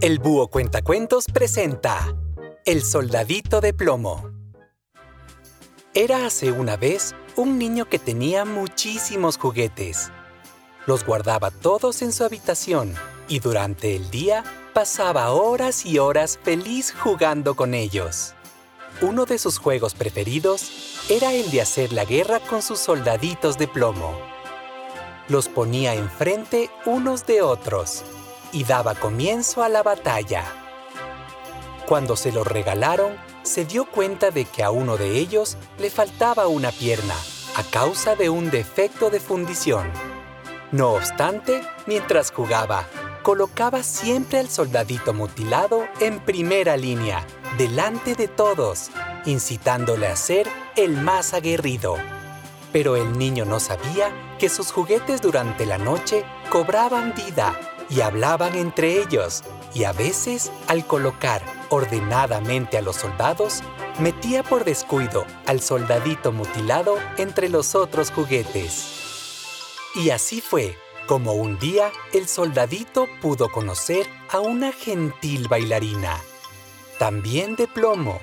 El Búho Cuentacuentos presenta El Soldadito de Plomo. Era hace una vez un niño que tenía muchísimos juguetes. Los guardaba todos en su habitación y durante el día pasaba horas y horas feliz jugando con ellos. Uno de sus juegos preferidos era el de hacer la guerra con sus soldaditos de plomo. Los ponía enfrente unos de otros y daba comienzo a la batalla. Cuando se lo regalaron, se dio cuenta de que a uno de ellos le faltaba una pierna a causa de un defecto de fundición. No obstante, mientras jugaba, colocaba siempre al soldadito mutilado en primera línea, delante de todos, incitándole a ser el más aguerrido. Pero el niño no sabía que sus juguetes durante la noche cobraban vida y hablaban entre ellos, y a veces, al colocar ordenadamente a los soldados, metía por descuido al soldadito mutilado entre los otros juguetes. Y así fue como un día el soldadito pudo conocer a una gentil bailarina, también de plomo.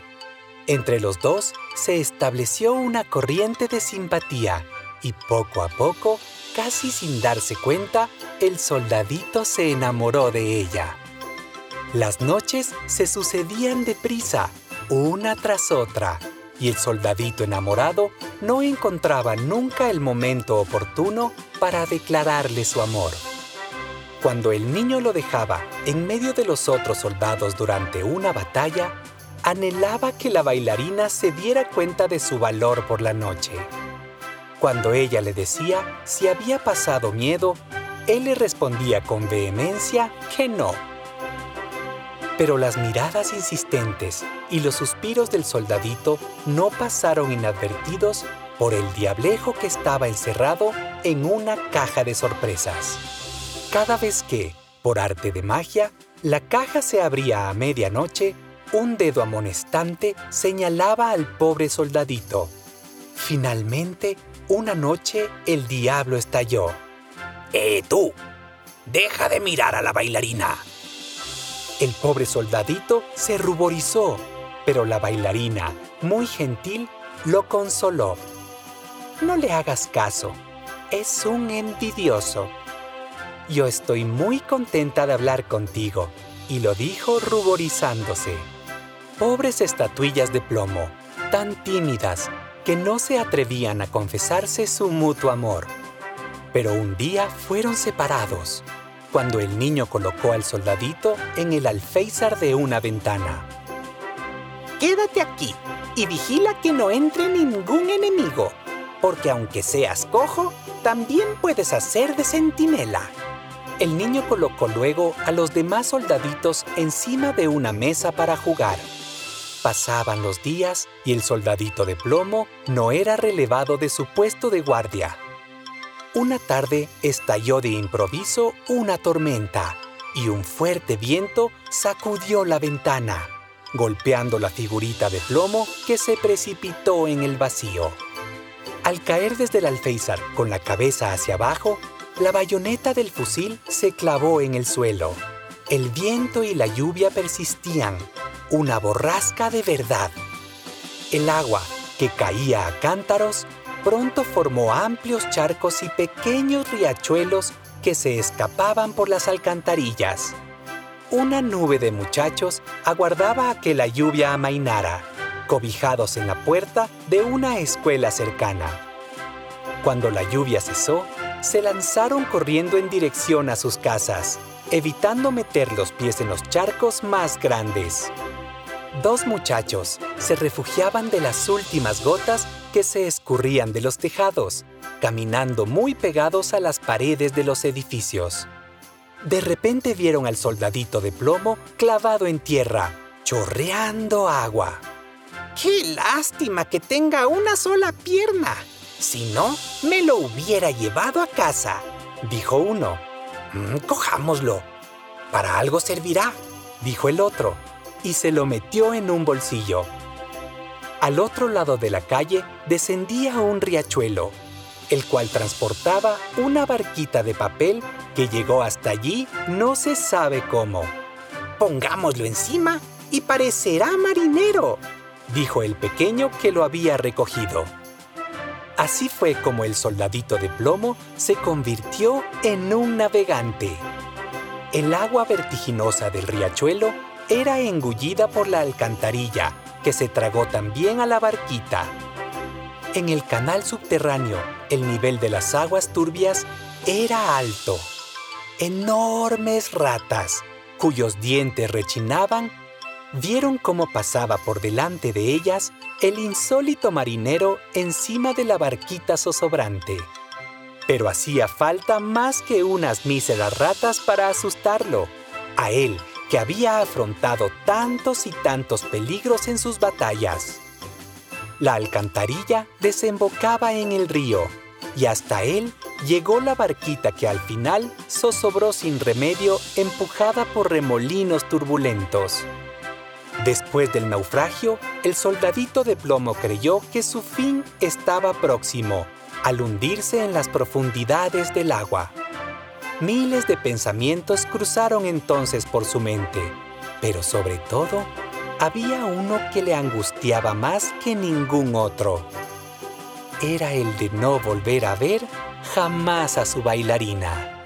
Entre los dos se estableció una corriente de simpatía y poco a poco Casi sin darse cuenta, el soldadito se enamoró de ella. Las noches se sucedían deprisa, una tras otra, y el soldadito enamorado no encontraba nunca el momento oportuno para declararle su amor. Cuando el niño lo dejaba en medio de los otros soldados durante una batalla, anhelaba que la bailarina se diera cuenta de su valor por la noche. Cuando ella le decía si había pasado miedo, él le respondía con vehemencia que no. Pero las miradas insistentes y los suspiros del soldadito no pasaron inadvertidos por el diablejo que estaba encerrado en una caja de sorpresas. Cada vez que, por arte de magia, la caja se abría a medianoche, un dedo amonestante señalaba al pobre soldadito. Finalmente, una noche el diablo estalló. ¡Eh, tú! ¡Deja de mirar a la bailarina! El pobre soldadito se ruborizó, pero la bailarina, muy gentil, lo consoló. No le hagas caso, es un envidioso. Yo estoy muy contenta de hablar contigo, y lo dijo ruborizándose. Pobres estatuillas de plomo, tan tímidas, que no se atrevían a confesarse su mutuo amor. Pero un día fueron separados, cuando el niño colocó al soldadito en el alféizar de una ventana. Quédate aquí y vigila que no entre ningún enemigo, porque aunque seas cojo, también puedes hacer de centinela. El niño colocó luego a los demás soldaditos encima de una mesa para jugar. Pasaban los días y el soldadito de plomo no era relevado de su puesto de guardia. Una tarde estalló de improviso una tormenta y un fuerte viento sacudió la ventana, golpeando la figurita de plomo que se precipitó en el vacío. Al caer desde el alféizar con la cabeza hacia abajo, la bayoneta del fusil se clavó en el suelo. El viento y la lluvia persistían, una borrasca de verdad. El agua, que caía a cántaros, pronto formó amplios charcos y pequeños riachuelos que se escapaban por las alcantarillas. Una nube de muchachos aguardaba a que la lluvia amainara, cobijados en la puerta de una escuela cercana. Cuando la lluvia cesó, se lanzaron corriendo en dirección a sus casas, evitando meter los pies en los charcos más grandes. Dos muchachos se refugiaban de las últimas gotas que se escurrían de los tejados, caminando muy pegados a las paredes de los edificios. De repente vieron al soldadito de plomo clavado en tierra, chorreando agua. ¡Qué lástima que tenga una sola pierna! Si no, me lo hubiera llevado a casa, dijo uno. Mm, cojámoslo. Para algo servirá, dijo el otro y se lo metió en un bolsillo. Al otro lado de la calle descendía un riachuelo, el cual transportaba una barquita de papel que llegó hasta allí no se sabe cómo. Pongámoslo encima y parecerá marinero, dijo el pequeño que lo había recogido. Así fue como el soldadito de plomo se convirtió en un navegante. El agua vertiginosa del riachuelo era engullida por la alcantarilla, que se tragó también a la barquita. En el canal subterráneo, el nivel de las aguas turbias era alto. Enormes ratas, cuyos dientes rechinaban, vieron cómo pasaba por delante de ellas el insólito marinero encima de la barquita zozobrante. Pero hacía falta más que unas míseras ratas para asustarlo. A él, que había afrontado tantos y tantos peligros en sus batallas. La alcantarilla desembocaba en el río y hasta él llegó la barquita que al final zozobró sin remedio empujada por remolinos turbulentos. Después del naufragio, el soldadito de plomo creyó que su fin estaba próximo, al hundirse en las profundidades del agua. Miles de pensamientos cruzaron entonces por su mente, pero sobre todo, había uno que le angustiaba más que ningún otro. Era el de no volver a ver jamás a su bailarina.